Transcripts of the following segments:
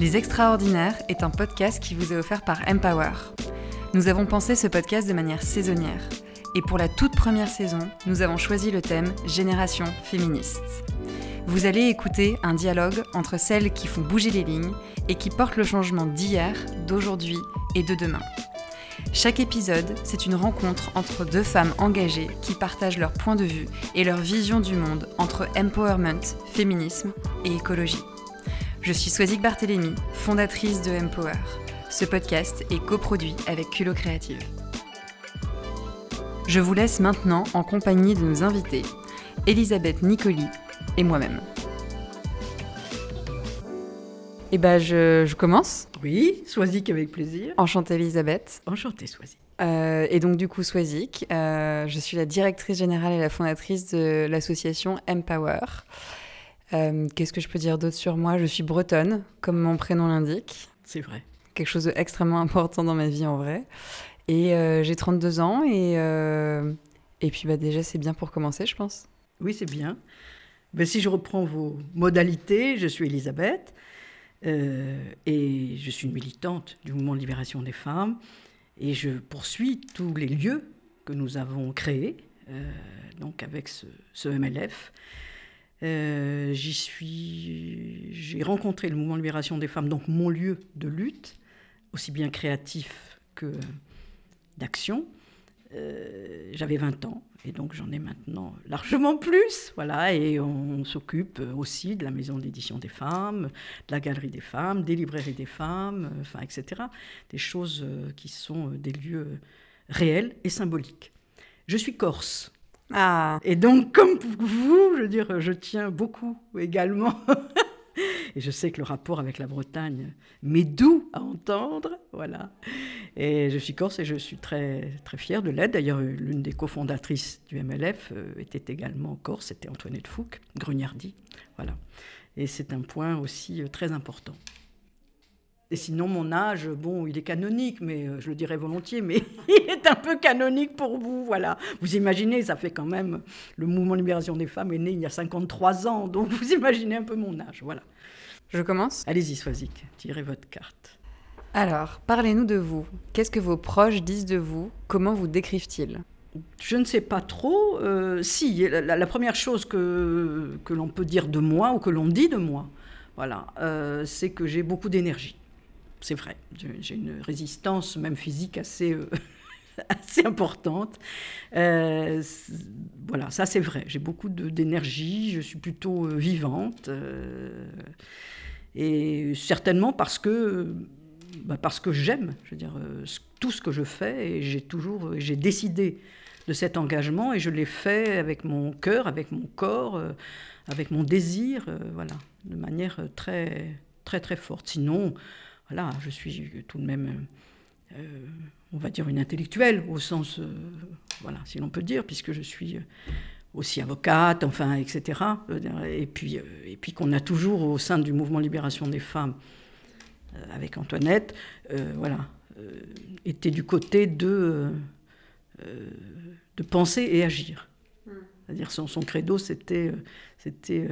Les Extraordinaires est un podcast qui vous est offert par Empower. Nous avons pensé ce podcast de manière saisonnière. Et pour la toute première saison, nous avons choisi le thème Génération féministe. Vous allez écouter un dialogue entre celles qui font bouger les lignes et qui portent le changement d'hier, d'aujourd'hui et de demain. Chaque épisode, c'est une rencontre entre deux femmes engagées qui partagent leur point de vue et leur vision du monde entre empowerment, féminisme et écologie. Je suis Swazik Barthélémy, fondatrice de Empower. Ce podcast est coproduit avec Culo Créative. Je vous laisse maintenant en compagnie de nos invités, Elisabeth Nicoli et moi-même. Eh ben, je, je commence. Oui, Swazik avec plaisir. Enchantée Elisabeth. Enchantée Swazik. Euh, et donc du coup Swazik, euh, je suis la directrice générale et la fondatrice de l'association Empower. Euh, qu'est-ce que je peux dire d'autre sur moi? Je suis bretonne, comme mon prénom l'indique. C'est vrai. Quelque chose d'extrêmement important dans ma vie en vrai. Et euh, j'ai 32 ans et, euh, et puis bah, déjà c'est bien pour commencer je pense. Oui c'est bien. Ben, si je reprends vos modalités, je suis Elisabeth et je suis une militante du mouvement de libération des femmes et je poursuis tous les lieux que nous avons créés, donc avec ce, ce MLF. Euh, j'y suis, j'ai rencontré le mouvement de libération des femmes, donc mon lieu de lutte, aussi bien créatif que d'action. Euh, j'avais 20 ans et donc j'en ai maintenant largement plus. Voilà, et on, s'occupe aussi de la maison d'édition des femmes, de la galerie des femmes, des librairies des femmes, enfin, etc. Des choses euh, qui sont des lieux réels et symboliques. Je suis corse. Ah. Et donc, comme vous, je veux dire, je tiens beaucoup également. Et je sais que le rapport avec la Bretagne m'est doux à entendre, voilà. Et je suis corse et je suis très, très fière de l'aide. D'ailleurs, l'une des cofondatrices du MLF euh, était également corse, c'était Antoinette Fouque, Grugnardi, voilà. Et c'est un point aussi euh, très important. Et sinon, mon âge, bon, il est canonique, mais euh, je le dirais volontiers, mais il est un peu canonique pour vous, voilà. Vous imaginez, ça fait quand même, le mouvement de libération des femmes est né il y a 53 ans, donc vous imaginez un peu mon âge, voilà. Je commence Allez-y, Swazik, tirez votre carte. Alors, parlez-nous de vous. Qu'est-ce que vos proches disent de vous? Comment vous décrivent-ils? Je ne sais pas trop. Euh, si, la, première chose que, que l'on peut dire de moi ou que l'on dit de moi, voilà, euh, c'est que j'ai beaucoup d'énergie c'est vrai. J'ai une résistance, même physique, assez, euh, assez importante. Euh, voilà, ça c'est vrai. J'ai beaucoup d'énergie, je suis plutôt euh, vivante. et certainement parce que, bah, que j'aime, je veux dire, tout ce que je fais. Et j'ai toujours j'ai décidé de cet engagement et je l'ai fait avec mon cœur, avec mon corps, avec mon désir, voilà, de manière très, très, très forte. Sinon, voilà, je suis tout de même, euh, on va dire, une intellectuelle, au sens, euh, voilà, si l'on peut dire, puisque je suis euh, aussi avocate, enfin, etc. Et puis, et puis qu'on a toujours au sein du mouvement Libération des femmes, avec Antoinette, voilà, été du côté de, de penser et agir. Hmm. C'est-à-dire son, son credo, c'était, c'était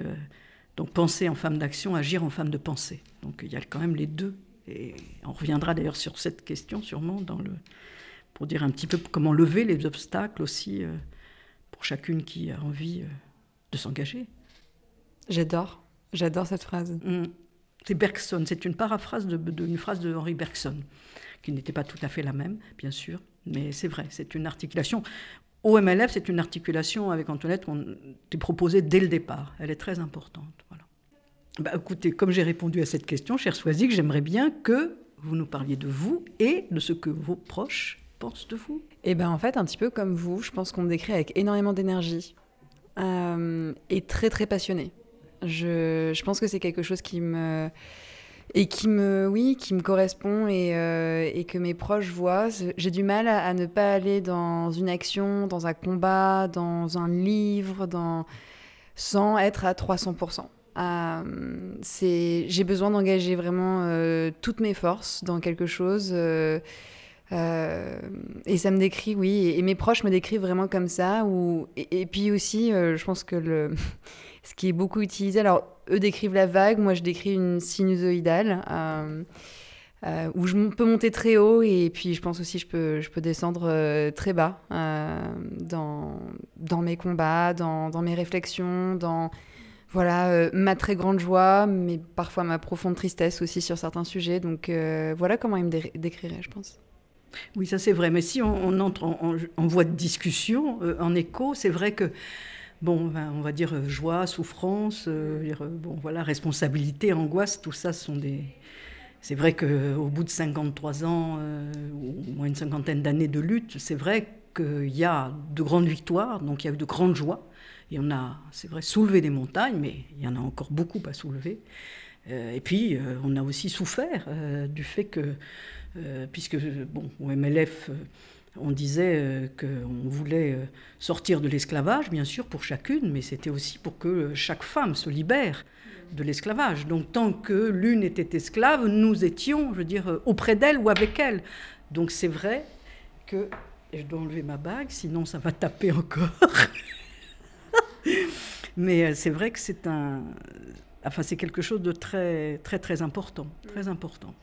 donc penser en femme d'action, agir en femme de pensée. Donc il y a quand même les deux et on reviendra d'ailleurs sur cette question sûrement dans le, pour dire un petit peu comment lever les obstacles aussi euh, pour chacune qui a envie euh, de s'engager. J'adore, j'adore cette phrase. Mmh. C'est Bergson, c'est une paraphrase d'une de, phrase de Henri Bergson, qui n'était pas tout à fait la même, bien sûr, mais c'est vrai, c'est une articulation. Au MLF, c'est une articulation avec Antoinette qu'on t'est proposée dès le départ. Elle est très importante. Bah, écoutez, comme j'ai répondu à cette question, cher Soisic, j'aimerais bien que vous nous parliez de vous et de ce que vos proches pensent de vous. Eh bien, en fait, un petit peu comme vous, je pense qu'on me décrit avec énormément d'énergie euh, et très, très passionné. Je, pense que c'est quelque chose qui me et qui me oui qui me correspond et, euh, que mes proches voient j'ai du mal à, ne pas aller dans une action dans un combat dans un livre sans être à 300% euh, c'est, j'ai besoin d'engager vraiment euh, toutes mes forces dans quelque chose. Euh, et ça me décrit, oui, et, mes proches me décrivent vraiment comme ça. Ou, et, puis aussi, je pense que le, ce qui est beaucoup utilisé, alors eux décrivent la vague, moi je décris une sinusoïdale. Euh, où je peux monter très haut et puis je pense aussi je peux, je peux descendre euh, très bas euh, dans, dans mes combats, dans, dans mes réflexions, dans voilà ma très grande joie, mais parfois ma profonde tristesse aussi sur certains sujets. Donc voilà comment il me décrirait, je pense. Oui, ça c'est vrai. Mais si on, entre en, voie de discussion, en écho, c'est vrai que bon, ben, on va dire joie, souffrance, bon voilà, responsabilité, angoisse, tout ça sont des c'est vrai qu'au bout de 53 ans, euh, ou moins une cinquantaine d'années de lutte, c'est vrai qu'il y a de grandes victoires, donc il y a eu de grandes joies. Et on a, c'est vrai, soulevé des montagnes, mais il y en a encore beaucoup à soulever. Euh, et puis, euh, on a aussi souffert du fait que, puisque, bon, au MLF, on disait qu'on voulait sortir de l'esclavage, bien sûr, pour chacune, mais c'était aussi pour que chaque femme se libère de l'esclavage. Donc tant que l'une était esclave, nous étions, je veux dire, euh, auprès d'elle ou avec elle. Donc c'est vrai que je dois enlever ma bague, sinon ça va taper encore. Mais euh, c'est vrai que c'est un, enfin c'est quelque chose de très très très important, très important.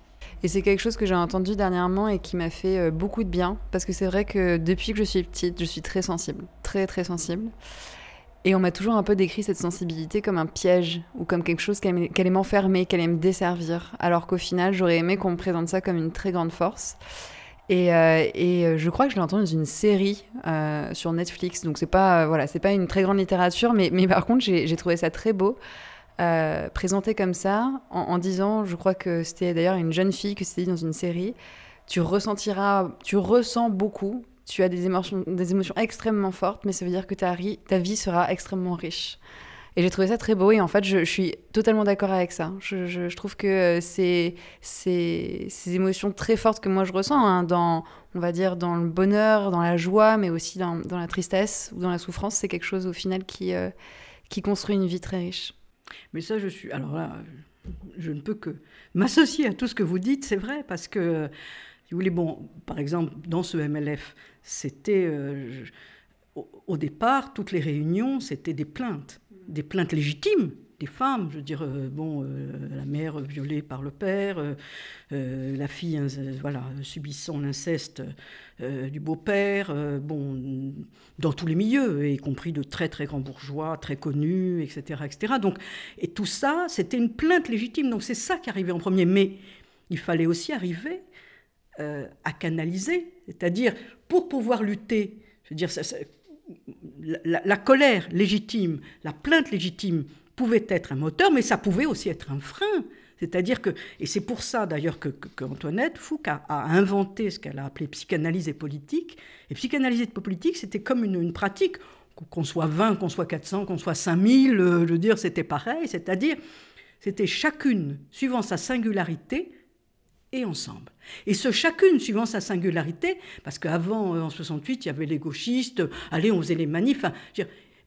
Et c'est quelque chose que j'ai entendu dernièrement et qui m'a fait euh, beaucoup de bien parce que c'est vrai que depuis que je suis petite, je suis très sensible, très très sensible. Et on m'a toujours un peu décrit cette sensibilité comme un piège ou comme quelque chose qui allait m'enfermer, qui allait me desservir. Alors qu'au final, j'aurais aimé qu'on me présente ça comme une très grande force. Et, euh, euh, je crois que je l'ai entendu dans une série euh, sur Netflix. Donc c'est pas voilà, c'est pas une très grande littérature, mais, mais par contre j'ai trouvé ça très beau. présenté comme ça, en, disant, je crois que c'était d'ailleurs une jeune fille que c'était dit dans une série, tu ressentiras, tu ressens beaucoup, tu as des émotions, des émotions extrêmement fortes, mais ça veut dire que ta vie sera extrêmement riche. Et j'ai trouvé ça très beau et en fait, je, suis totalement d'accord avec ça. Je, trouve que euh, c'est ces émotions très fortes que moi je ressens, hein, dans, on va dire, dans le bonheur, dans la joie, mais aussi dans, la tristesse ou dans la souffrance, c'est quelque chose au final qui, euh, qui construit une vie très riche. Mais ça, je suis. Alors là, je ne peux que m'associer à tout ce que vous dites, c'est vrai, parce que si vous voulez, bon, par exemple, dans ce MLF, c'était. Euh, au, départ, toutes les réunions, c'était des plaintes, des plaintes légitimes des femmes, je veux dire, euh, bon, euh, la mère violée par le père, la fille, voilà, subissant l'inceste du beau-père, bon, dans tous les milieux, y compris de très très grands bourgeois, très connus, etc., etc. Donc, et tout ça, c'était une plainte légitime. Donc c'est ça qui arrivait en premier. Mais il fallait aussi arriver euh, à canaliser, c'est-à-dire pour pouvoir lutter, je veux dire, la, colère légitime, la plainte légitime pouvait être un moteur, mais ça pouvait aussi être un frein. C'est-à-dire que, et c'est pour ça d'ailleurs que, Antoinette Fouque a, inventé ce qu'elle a appelé psychanalyse et politique. Et psychanalyse et politique, c'était comme une, une pratique, qu'on soit 20, qu'on soit 400, qu'on soit 5000, euh, je veux dire, c'était pareil. C'est-à-dire, c'était chacune, suivant sa singularité, et ensemble. Et ce chacune suivant sa singularité, parce qu'avant, euh, en 68, il y avait les gauchistes, allez, on faisait les manifs.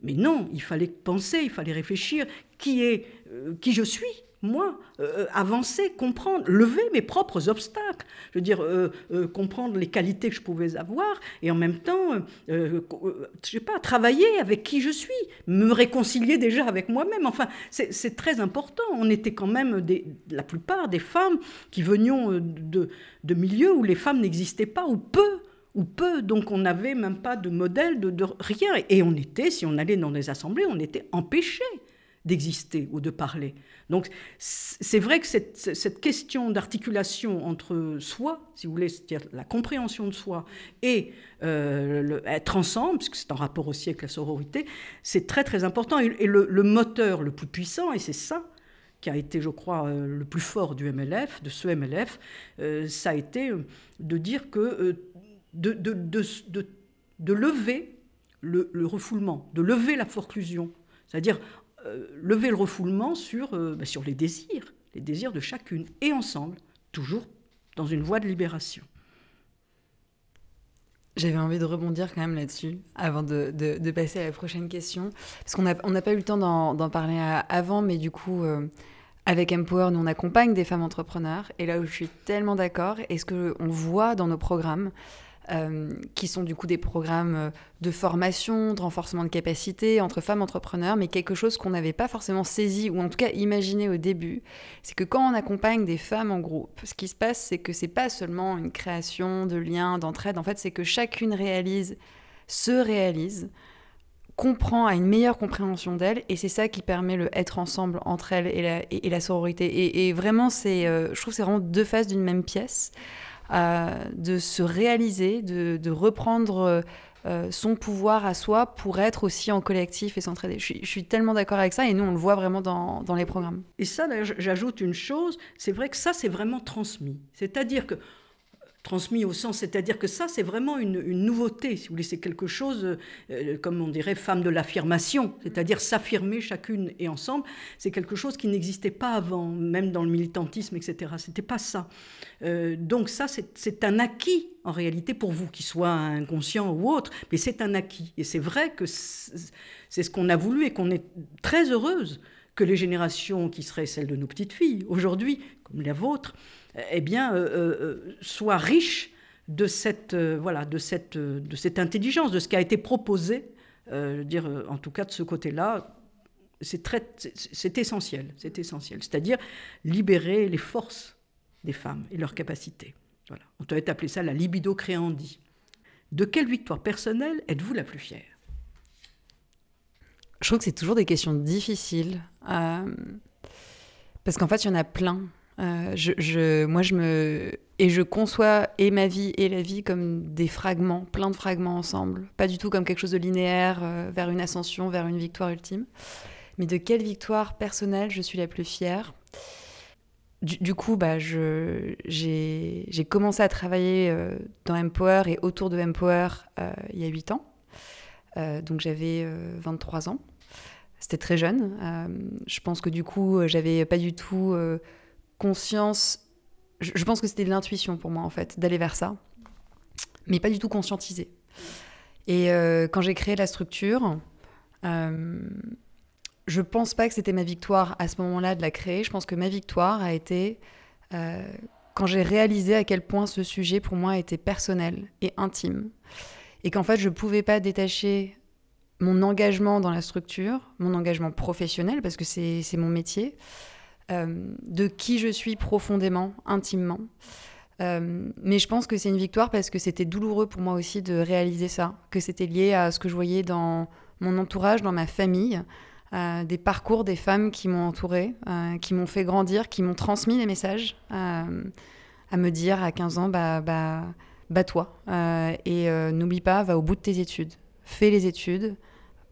mais non, il fallait penser, il fallait réfléchir, qui est, euh, qui je suis, moi, euh, avancer, comprendre, lever mes propres obstacles. Je veux dire, euh, euh, comprendre les qualités que je pouvais avoir et en même temps, je sais pas, travailler avec qui je suis, me réconcilier déjà avec moi-même. Enfin, c'est très important. On était quand même la plupart des femmes qui venions de, de milieux où les femmes n'existaient pas ou peu ou peu, donc on n'avait même pas de modèle, de, de, rien. Et on était, si on allait dans des assemblées, on était empêchés d'exister ou de parler. Donc c'est vrai que cette, question d'articulation entre soi, si vous voulez, c'est-à-dire la compréhension de soi et euh, être ensemble, puisque c'est en rapport aussi avec la sororité, c'est très très important. Et, le, moteur le plus puissant, et c'est ça qui a été, je crois, euh, le plus fort du MLF, de ce MLF, euh, ça a été de dire que de, de, de, de, lever le, le refoulement, de lever la forclusion. C'est-à-dire lever le refoulement sur, euh, bah, sur les désirs, les désirs de chacune, et ensemble, toujours dans une voie de libération. J'avais envie de rebondir quand même là-dessus avant de, de, passer à la prochaine question. Parce qu'on n'a on pas eu le temps d'en parler avant, mais du coup, euh, avec Empower, nous on accompagne des femmes entrepreneurs. Et là où je suis tellement d'accord, et ce qu'on voit dans nos programmes, euh, qui sont du coup des programmes euh, de formation, de renforcement de capacité entre femmes entrepreneurs, mais quelque chose qu'on n'avait pas forcément saisi ou en tout cas imaginé au début, c'est que quand on accompagne des femmes en groupe, ce qui se passe, c'est que c'est pas seulement une création de liens, d'entraide, en fait, c'est que chacune réalise, se réalise, comprend, a une meilleure compréhension d'elle, et c'est ça qui permet le être ensemble entre elles et la, sororité. Et, vraiment, euh, je trouve que c'est vraiment deux faces d'une même pièce, de se réaliser, de, reprendre euh, son pouvoir à soi pour être aussi en collectif et s'entraider. Je, suis tellement d'accord avec ça, et nous, on le voit vraiment dans, dans les programmes. Et ça, j'ajoute une chose, c'est vrai que ça, c'est vraiment transmis. C'est-à-dire que transmis au sens, c'est-à-dire que ça, c'est vraiment une, nouveauté, si vous voulez, c'est quelque chose, euh, comme on dirait, femme de l'affirmation, c'est-à-dire s'affirmer chacune et ensemble, c'est quelque chose qui n'existait pas avant, même dans le militantisme, etc. C'était pas ça. Euh, donc ça, c'est un acquis, en réalité, pour vous, qui soit inconscient ou autre, mais c'est un acquis. Et c'est vrai que c'est ce qu'on a voulu et qu'on est très heureuse que les générations qui seraient celles de nos petites filles, aujourd'hui, comme la vôtre, eh bien, euh, euh, soit riche de cette, euh, voilà, de, cette, de cette intelligence, de ce qui a été proposé, dire, en tout cas de ce côté-là, c'est, essentiel, c'est essentiel. C'est-à-dire libérer les forces des femmes et leurs capacités. Voilà. On peut appeler ça la libido créandi. De quelle victoire personnelle êtes-vous la plus fière? Je trouve que c'est toujours des questions difficiles. parce qu'en fait, il y en a plein. Euh, moi, je me. Et je conçois et ma vie et la vie comme des fragments, plein de fragments ensemble. Pas du tout comme quelque chose de linéaire euh, vers une ascension, vers une victoire ultime. Mais de quelle victoire personnelle je suis la plus fière? Du, coup, bah, j'ai commencé à travailler euh, dans Empower et autour de Empower il y a 8 ans. Donc j'avais 23 ans. C'était très jeune. je pense que du coup, j'avais pas du tout conscience. Je, pense que c'était de l'intuition pour moi, en fait, d'aller vers ça, mais pas du tout conscientisé. Et euh, quand j'ai créé la structure, euh, je pense pas que c'était ma victoire à ce moment-là de la créer. Je pense que ma victoire a été euh, quand j'ai réalisé à quel point ce sujet pour moi était personnel et intime. Et qu'en fait, je pouvais pas détacher mon engagement dans la structure, mon engagement professionnel, parce que c'est mon métier, euh, de qui je suis profondément, intimement. Euh, mais je pense que c'est une victoire parce que c'était douloureux pour moi aussi de réaliser ça, que c'était lié à ce que je voyais dans mon entourage, dans ma famille, euh, des parcours des femmes qui m'ont entourée, qui m'ont fait grandir, qui m'ont transmis les messages, à me dire à 15 ans, bah, bah, bah toi, et n'oublie pas, va au bout de tes études, fais les études,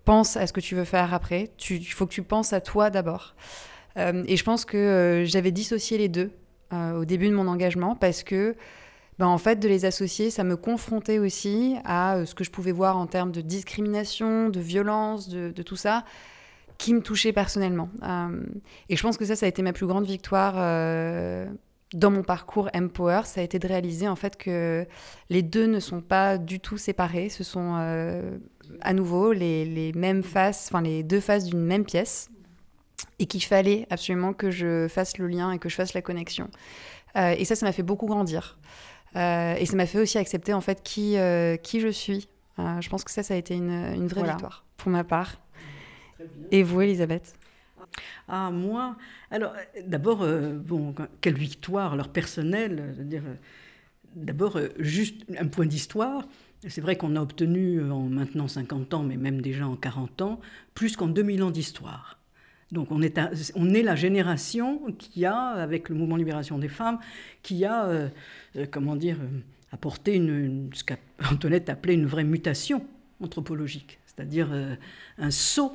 pense à ce que tu veux faire après, il faut que tu penses à toi d'abord. Euh, et je pense que euh, j'avais dissocié les deux euh, au début de mon engagement parce que, ben, en fait, de les associer, ça me confrontait aussi à ce que je pouvais voir en termes de discrimination, de violence, de, tout ça qui me touchait personnellement. et je pense que ça, ça a été ma plus grande victoire dans mon parcours Empower, ça a été de réaliser en fait que les deux ne sont pas du tout séparés. Ce sont à nouveau les, les mêmes faces, enfin les deux faces d'une même pièce et qu'il fallait absolument que je fasse le lien et que je fasse la connexion. Euh, et ça, ça m'a fait beaucoup grandir. Euh, et ça m'a fait aussi accepter en fait qui, euh, qui je suis. je pense que ça, ça a été une, une vraie victoire pour ma part. Et vous, Elisabeth? Ah, moi Alors, d'abord, bon, quelle victoire, leur personnel. dire D'abord, juste un point d'histoire. C'est vrai qu'on a obtenu en maintenant 50 ans, mais même déjà en 40 ans, plus qu'en 2000 ans d'histoire. Donc on est, on est la génération qui a, avec le mouvement Libération des femmes, qui a, euh, euh, comment dire, euh, apporté une, ce qu'Antoinette appelait une vraie mutation anthropologique, c'est-à-dire un saut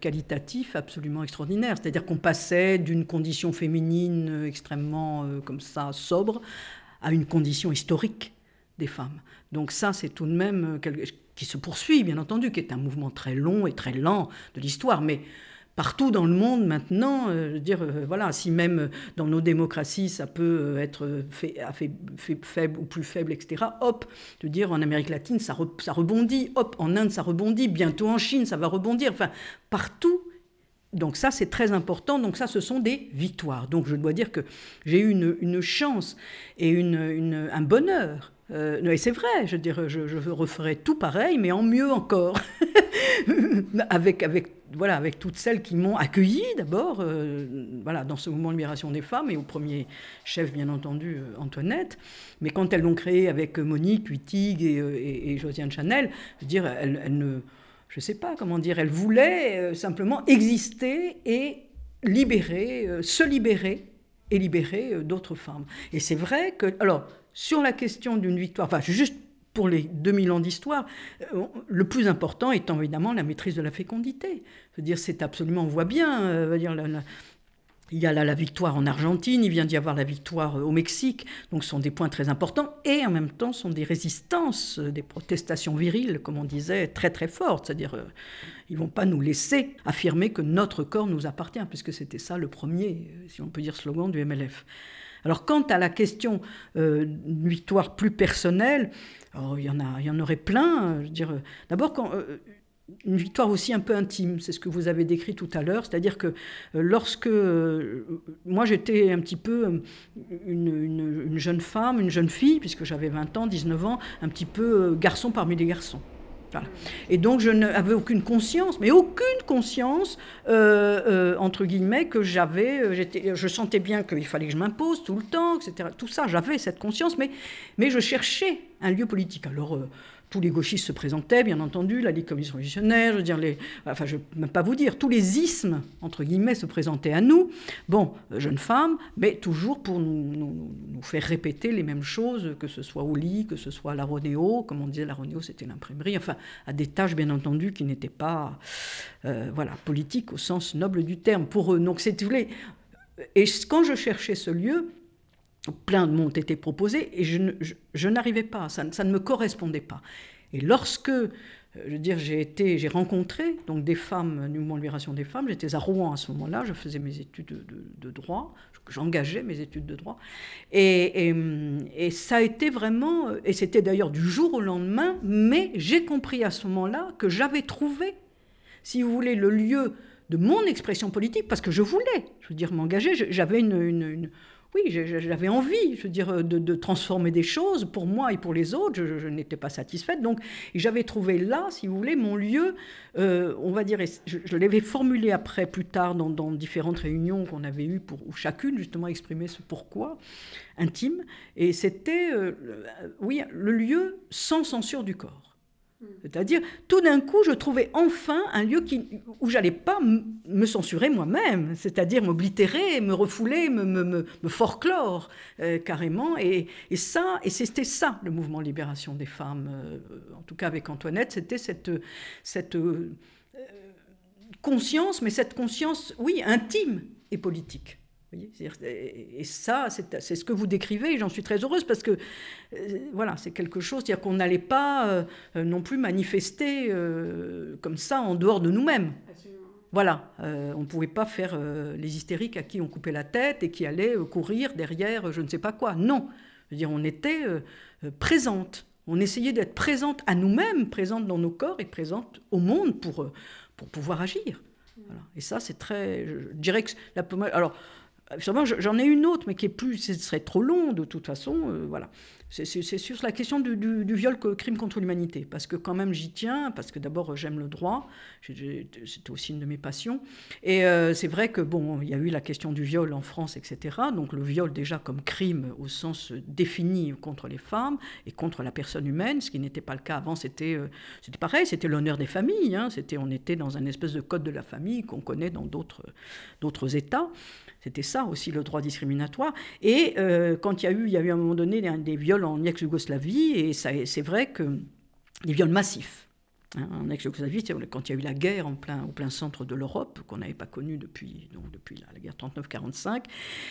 qualitatif absolument extraordinaire. C'est-à-dire qu'on passait d'une condition féminine extrêmement comme ça sobre à une condition historique des femmes. Donc ça, c'est tout de même quelque, qui se poursuit, bien entendu, qui est un mouvement très long et très lent de l'histoire, mais partout dans le monde maintenant, euh, dire euh, voilà, si même dans nos démocraties ça peut euh, être fait, faible ou plus faible, etc. Hop, de dire en Amérique latine ça, ça rebondit, hop, en Inde ça rebondit, bientôt en Chine ça va rebondir. Enfin, partout donc ça, c'est très important. Donc ça, ce sont des victoires. Donc je dois dire que j'ai eu une, chance et une, un bonheur. Euh, et c'est vrai, je, dire, je, je, referai tout pareil, mais en mieux encore. avec, avec, voilà, avec toutes celles qui m'ont accueilli d'abord euh, voilà, dans ce mouvement de libération des femmes, et au premier chef, bien entendu, euh, Antoinette. Mais quand elles l'ont créé avec Monique, Wittig et, et, Josiane Chanel, je veux dire, elles ne je sais pas comment dire, elle voulait euh, simplement exister et libérer, euh, se libérer et libérer euh, d'autres femmes. Et c'est vrai que, alors, sur la question d'une victoire, enfin, juste pour les 2000 ans d'histoire, le plus important étant évidemment la maîtrise de la fécondité. Dire, c'est absolument, on voit bien, la, il y a la victoire en Argentine, il vient d'y avoir la victoire euh, au Mexique, donc ce sont des points très importants, et en même temps sont des résistances, euh, des protestations viriles, comme on disait, très très fortes, c'est-à-dire euh, ils vont pas nous laisser affirmer que notre corps nous appartient, puisque c'était ça le premier, si on peut dire, slogan du MLF. Alors quant à la question d'une victoire plus personnelle, il y en a, il y en aurait plein. Veux dire, d'abord quand une victoire aussi un peu intime, c'est ce que vous avez décrit tout à l'heure, c'est-à-dire que euh, lorsque euh, moi j'étais un petit peu euh, une, jeune femme, une jeune fille, puisque j'avais 20 ans, 19 ans, un petit peu garçon parmi les garçons. Et donc je n'avais aucune conscience, mais aucune conscience, entre guillemets, que j'avais, je sentais bien qu'il fallait que je m'impose tout le temps, etc. Tout ça, j'avais cette conscience, mais, mais je cherchais un lieu politique. Alors tous les gauchistes se présentaient, bien entendu, la Ligue communiste révolutionnaire, je veux dire, les, enfin, je ne peux même pas vous dire, tous les ismes, entre guillemets, se présentaient à nous. Bon, euh, jeunes femmes, mais toujours pour nous, faire répéter les mêmes choses, que ce soit au lit, que ce soit à la rodéo, comme on disait, la rodéo, c'était l'imprimerie, enfin, à des tâches, bien entendu, qui n'étaient pas, euh, voilà, politiques au sens noble du terme pour eux. Donc, c'est, vous voulez, et quand je cherchais ce lieu, plein de m'ont été proposés et je, n'arrivais pas, ça, ne me correspondait pas. Et lorsque, euh, je veux dire, j'ai été, j'ai rencontré donc des femmes du mouvement libération des femmes, j'étais à Rouen à ce moment-là, je faisais mes études de, droit, j'engageais mes études de droit, et, et, ça a été vraiment, et c'était d'ailleurs du jour au lendemain, mais j'ai compris à ce moment-là que j'avais trouvé, si vous voulez, le lieu de mon expression politique, parce que je voulais, je veux dire, m'engager, j'avais une oui, j'avais envie, je veux dire, de, transformer des choses pour moi et pour les autres. Je, n'étais pas satisfaite. Donc, j'avais trouvé là, si vous voulez, mon lieu, euh, on va dire, je, l'avais formulé après, plus tard, dans, différentes réunions qu'on avait eues, où chacune, justement, exprimait ce pourquoi intime. Et c'était, euh, oui, le lieu sans censure du corps. Mm. C'est-à-dire, tout d'un coup, je trouvais enfin un lieu où j'allais pas me censurer moi-même, c'est-à-dire m'oblitérer, me refouler, me, me, folklore euh, carrément. Et, ça, et c'était ça le mouvement libération des femmes, euh, en tout cas avec Antoinette, c'était cette, cette euh, conscience, mais cette conscience, oui, intime et politique et ça, c'est ce que vous décrivez, et j'en suis très heureuse parce que euh, voilà, c'est quelque chose, c'est-à-dire qu'on n'allait pas euh, non plus manifester euh, comme ça en dehors de nous-mêmes. Voilà, on ne pouvait pas faire les hystériques à qui on coupait la tête et qui allaient courir derrière je ne sais pas quoi. Non, je veux dire, on était présente. On essayait d'être présente à nous-mêmes, présente dans nos corps et présente au monde pour, pour pouvoir agir. Voilà. Et ça, c'est très. Je dirais que la. Alors, J'en ai une autre, mais qui est plus, ce serait trop long de toute façon. Euh, voilà. C'est sur la question du, viol crime contre l'humanité, parce que quand même j'y tiens, parce que d'abord j'aime le droit, c'était aussi une de mes passions. Et euh, c'est vrai que bon, il y a eu la question du viol en France, etc. Donc le viol déjà comme crime au sens défini contre les femmes et contre la personne humaine, ce qui n'était pas le cas avant. C'était euh, pareil, c'était l'honneur des familles. Hein, c'était on était dans un espèce de code de la famille qu'on connaît dans d'autres États. C'était ça aussi le droit discriminatoire. Et euh, quand il y a eu, il y a eu à un moment donné des, viols en ex-Yougoslavie, et c'est vrai que des viols massifs. Hein, en ex-Yougoslavie, quand il y a eu la guerre en plein, au plein centre de l'Europe, qu'on n'avait pas connue depuis, depuis la, guerre 39-45,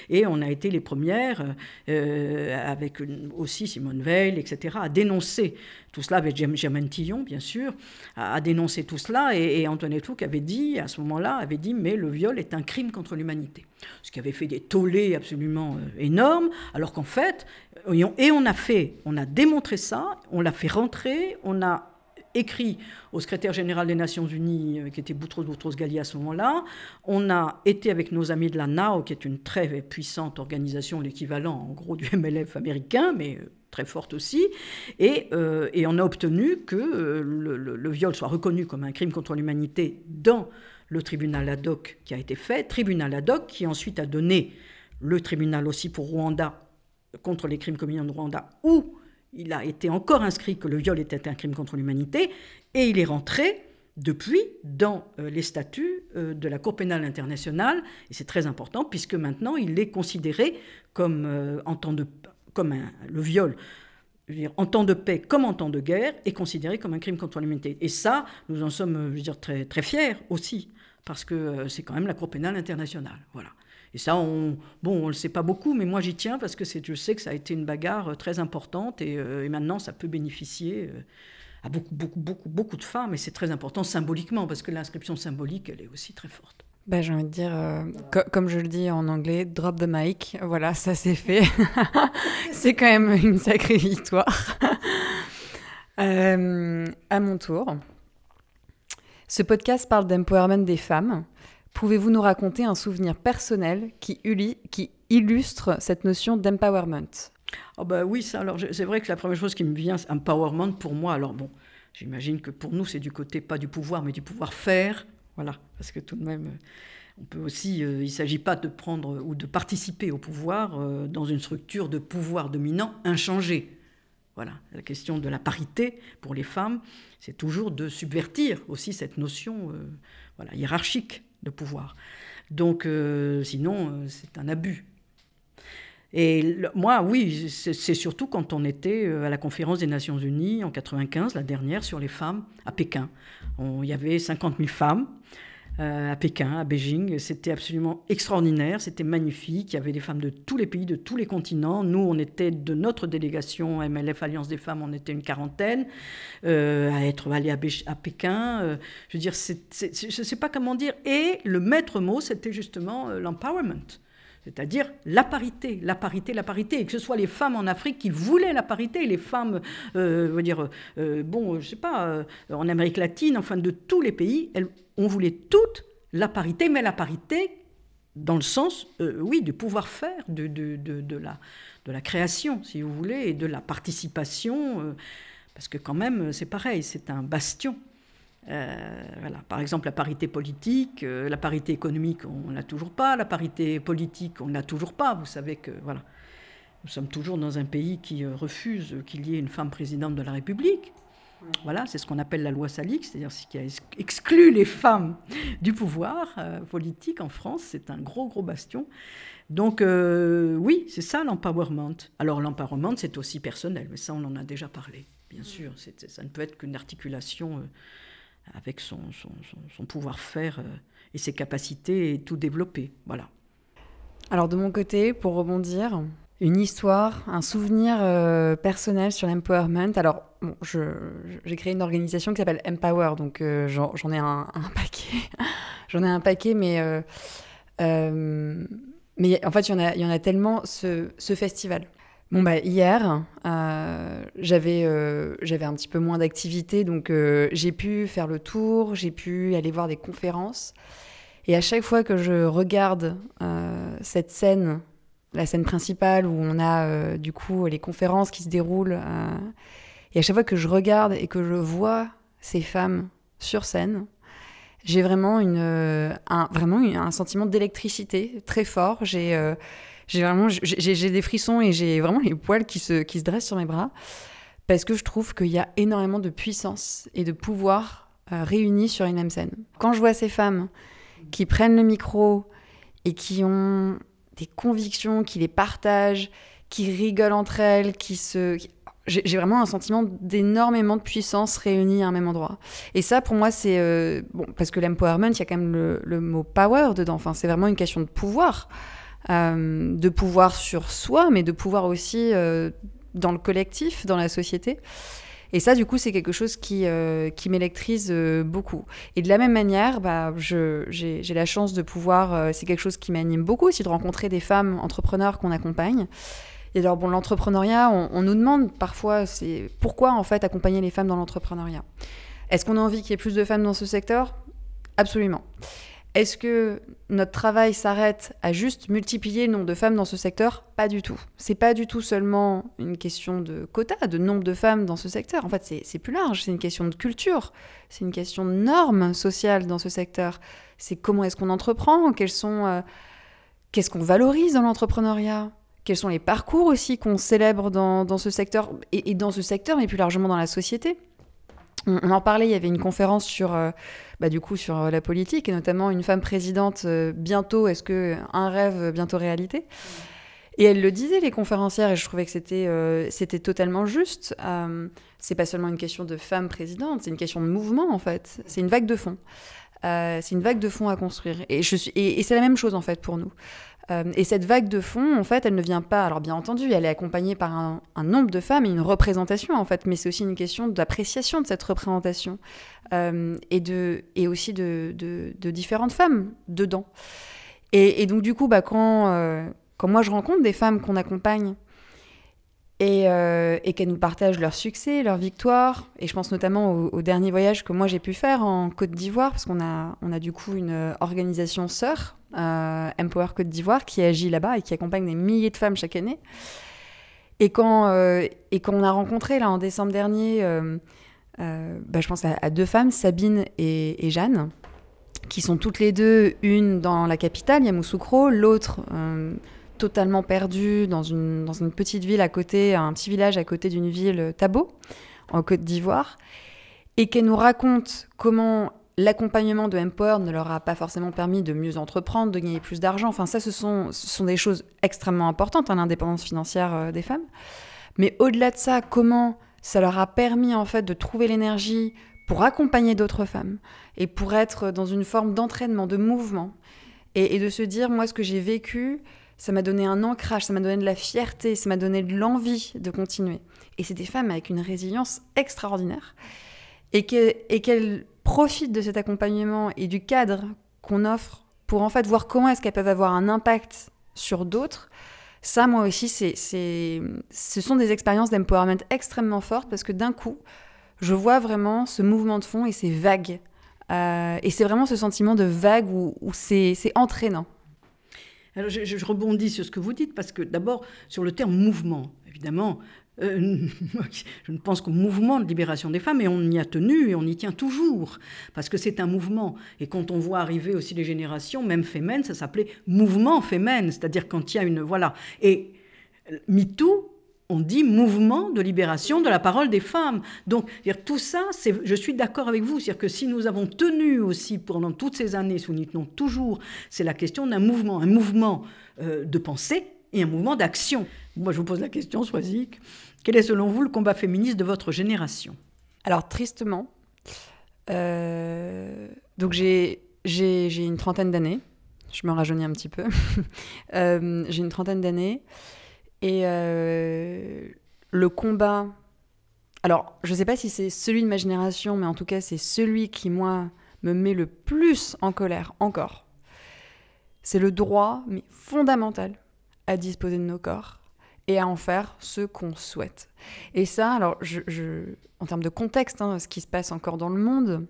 et on a été les premières, euh, avec aussi Simone Veil, etc., à dénoncer tout cela, avec Germaine Tillon, bien sûr, à, dénoncer tout cela, et, et Antoinette Fouque avait dit, à ce moment-là, avait dit, mais le viol est un crime contre l'humanité. Ce qui avait fait des tollés absolument euh, énormes, alors qu'en fait, et on a fait, on a démontré ça, on l'a fait rentrer, on a écrit au secrétaire général des Nations Unies, qui était Boutros Boutros Ghali à ce moment-là. On a été avec nos amis de la NAO, qui est une très puissante organisation, l'équivalent en gros du MLF américain, mais très forte aussi, et, et on a obtenu que le, le, viol soit reconnu comme un crime contre l'humanité dans le tribunal ad hoc qui a été fait, tribunal ad hoc qui ensuite a donné le tribunal aussi pour Rwanda contre les crimes commis en Rwanda, où il a été encore inscrit que le viol était un crime contre l'humanité, et il est rentré depuis dans euh, les statuts euh, de la Cour pénale internationale, et c'est très important puisque maintenant il est considéré comme, euh, en temps de, comme le viol en temps de paix comme en temps de guerre, est considéré comme un crime contre l'humanité. Et ça, nous en sommes très, très fiers aussi, parce que c'est quand même la Cour pénale internationale. Voilà. Et ça, on, bon, on le sait pas beaucoup, mais moi j'y tiens parce que je sais que ça a été une bagarre euh, très importante et, euh, et maintenant ça peut bénéficier euh, à beaucoup, de femmes et c'est très important symboliquement parce que l'inscription symbolique, elle est aussi très forte. Ben, j'ai envie de dire, comme je le dis en anglais, drop the mic. Voilà, ça c'est fait. c'est quand même une sacrée victoire. à mon tour. Ce podcast parle d'empowerment des femmes. Pouvez-vous nous raconter un souvenir personnel qui, illustre cette notion d'empowerment? Oh bah Oui, ça, alors c'est vrai que la première chose qui me vient, c'est empowerment pour moi. Alors bon, j'imagine que pour nous, c'est du côté pas du pouvoir, mais du pouvoir faire. Voilà, parce que tout de même, on peut aussi, euh, il ne s'agit pas de prendre ou de participer au pouvoir euh, dans une structure de pouvoir dominant inchangé. Voilà, la question de la parité pour les femmes, c'est toujours de subvertir aussi cette notion euh, voilà, hiérarchique pouvoir. Donc, euh, sinon, euh, c'est un abus. Et moi, oui, c'est surtout quand on était euh, à la conférence des Nations Unies en 95, la dernière, sur les femmes à Pékin. il y avait 50 000 femmes. Euh, à Pékin, à Beijing. C'était absolument extraordinaire, c'était magnifique. Il y avait des femmes de tous les pays, de tous les continents. Nous, on était de notre délégation MLF Alliance des femmes, on était une quarantaine euh, à être allés à, Pékin. Euh, je veux dire, je ne sais pas comment dire. Et le maître mot, c'était justement l'empowerment. C'est-à-dire la parité, la parité, la parité, et que ce soit les femmes en Afrique qui voulaient la parité, les femmes, euh, veux dire, bon, je sais pas, en Amérique latine, enfin de tous les pays, on voulait toute la parité, mais la parité dans le sens, euh, oui, du pouvoir faire, la, de la création, si vous voulez, et de la participation, euh, parce que quand même, c'est pareil, c'est un bastion. Euh, voilà. Par exemple, la parité politique, la parité économique, on l'a toujours pas, la parité politique, on l'a toujours pas. Vous savez que voilà, nous sommes toujours dans un pays qui refuse qu'il y ait une femme présidente de la République. Voilà, c'est ce qu'on appelle la loi Salix, c'est-à-dire ce qui a exclu les femmes du pouvoir euh, politique en France. C'est un gros, gros bastion. Donc euh, oui, c'est ça l'empowerment. Alors l'empowerment, c'est aussi personnel, mais ça, on en a déjà parlé, bien sûr. Ça ne peut être qu'une articulation euh, avec son, son pouvoir-faire et ses capacités et tout développer. Voilà. Alors de mon côté, pour rebondir, une histoire, un souvenir euh, personnel sur l'empowerment. Alors, bon, j'ai créé une organisation qui s'appelle Empower, donc euh, j'en ai un, paquet. j'en ai un paquet, mais, euh, mais en fait, il y, en a, y en a tellement ce festival. Bon, bah, hier, j'avais j'avais un petit peu moins d'activité, donc j'ai pu faire le tour, j'ai pu aller voir des conférences. Et à chaque fois que je regarde cette scène la scène principale où on a euh, du coup les conférences qui se déroulent. Euh, et à chaque fois que je regarde et que je vois ces femmes sur scène, j'ai vraiment, une, euh, un, vraiment un sentiment d'électricité très fort. J'ai vraiment j'ai des frissons et j'ai vraiment les poils qui se, qui se dressent sur mes bras parce que je trouve qu'il y a énormément de puissance et de pouvoir réunis sur une même scène. Quand je vois ces femmes qui prennent le micro et qui ont des convictions, qui les partagent, qui rigolent entre elles, qui se... J'ai vraiment un sentiment d'énormément de puissance réunie à un même endroit. Et ça, pour moi, c'est... Euh, bon, parce que l'empowerment, il y a quand même le, mot power dedans. Enfin, c'est vraiment une question de pouvoir. Euh, de pouvoir sur soi, mais de pouvoir aussi euh, dans le collectif, dans la société. Et ça, du coup, c'est quelque chose qui, euh, qui m'électrise beaucoup. Et de la même manière, bah, j'ai la chance de pouvoir, c'est quelque chose qui m'anime beaucoup aussi, de rencontrer des femmes entrepreneurs qu'on accompagne. Et alors, bon, l'entrepreneuriat, on, nous demande parfois, c'est pourquoi en fait accompagner les femmes dans l'entrepreneuriat? Est-ce qu'on a envie qu'il y ait plus de femmes dans ce secteur? Absolument. Est-ce que notre travail s'arrête à juste multiplier le nombre de femmes dans ce secteur? Pas du tout. C'est pas du tout seulement une question de quota, de nombre de femmes dans ce secteur. En fait, c'est plus large. C'est une question de culture. C'est une question de normes sociales dans ce secteur. C'est comment est-ce qu'on entreprend? Quels sont euh, Qu'est-ce qu'on valorise dans l'entrepreneuriat? Quels sont les parcours aussi qu'on célèbre dans, ce secteur et, dans ce secteur, mais plus largement dans la société? On, en parlait, il y avait une conférence sur, euh, bah, du coup, sur euh, la politique, et notamment une femme présidente euh, bientôt, est-ce que un rêve bientôt réalité? Et elle le disait, les conférencières, et je trouvais que c'était c'était totalement juste. c'est pas seulement une question de femme présidente, c'est une question de mouvement, en fait. C'est une vague de fond. c'est une vague de fond à construire. Et, je suis, et c'est la même chose, en fait, pour nous. Euh, et cette vague de fond, en fait, elle ne vient pas. Alors, bien entendu, elle est accompagnée par un, nombre de femmes et une représentation, en fait, mais c'est aussi une question d'appréciation de cette représentation euh, et, de, et aussi de, de, différentes femmes dedans. Et, donc, du coup, bah, quand, euh, quand moi je rencontre des femmes qu'on accompagne et, et qu'elles nous partagent leur succès, leur victoire. Et je pense notamment au, dernier voyage que moi j'ai pu faire en Côte d'Ivoire, parce qu'on a, on a du coup une organisation sœur euh, Empower Côte d'Ivoire, qui agit là-bas et qui accompagne des milliers de femmes chaque année. Et quand, euh, et quand on a rencontré, là, en décembre dernier, euh, bah, je pense à, deux femmes, Sabine et, Jeanne, qui sont toutes les deux, une dans la capitale, Yamoussoukro, l'autre totalement perdue dans une, dans une petite ville à côté, un petit village à côté d'une ville, Tabo, en Côte d'Ivoire, et qu'elle nous raconte comment L'accompagnement de Empower ne leur a pas forcément permis de mieux entreprendre, de gagner plus d'argent. Enfin, ça, ce sont, ce sont des choses extrêmement importantes, hein, l'indépendance financière euh, des femmes. Mais au-delà de ça, comment ça leur a permis en fait de trouver l'énergie pour accompagner d'autres femmes et pour être dans une forme d'entraînement, de mouvement et, de se dire, moi, ce que j'ai vécu, ça m'a donné un ancrage, ça m'a donné de la fierté, ça m'a donné de l'envie de continuer. Et c'est des femmes avec une résilience extraordinaire et qu'elles profitent de cet accompagnement et du cadre qu'on offre pour en fait voir comment est-ce qu'elles peuvent avoir un impact sur d'autres, ça, moi aussi, c'est, c'est, ce sont des expériences d'empowerment extrêmement fortes parce que d'un coup, je vois vraiment ce mouvement de fond et ces vagues. Euh, et c'est vraiment ce sentiment de vague où, où c'est, c'est entraînant. Alors je, rebondis sur ce que vous dites parce que d'abord, sur le terme mouvement, évidemment, euh, je ne pense qu'au mouvement de libération des femmes, et on y a tenu et on y tient toujours, parce que c'est un mouvement. Et quand on voit arriver aussi les générations, même féminines, ça s'appelait mouvement féminin, c'est-à-dire quand il y a une... Voilà. Et MeToo, on dit mouvement de libération de la parole des femmes. Donc, tout ça, je suis d'accord avec vous. C'est-à-dire que si nous avons tenu aussi pendant toutes ces années, si nous tenons toujours, c'est la question d'un mouvement, un mouvement euh, de pensée et un mouvement d'action. Moi, je vous pose la question, Soisic. Quel est selon vous le combat féministe de votre génération? Alors, tristement, euh, donc j'ai une trentaine d'années. Je me rajeunis un petit peu. Euh, j'ai une trentaine d'années. Et euh, le combat. Alors, je ne sais pas si c'est celui de ma génération, mais en tout cas, c'est celui qui, moi, me met le plus en colère encore. C'est le droit, mais fondamental, à disposer de nos corps et à en faire ce qu'on souhaite. Et ça, alors, en termes de contexte, hein, ce qui se passe encore dans le monde,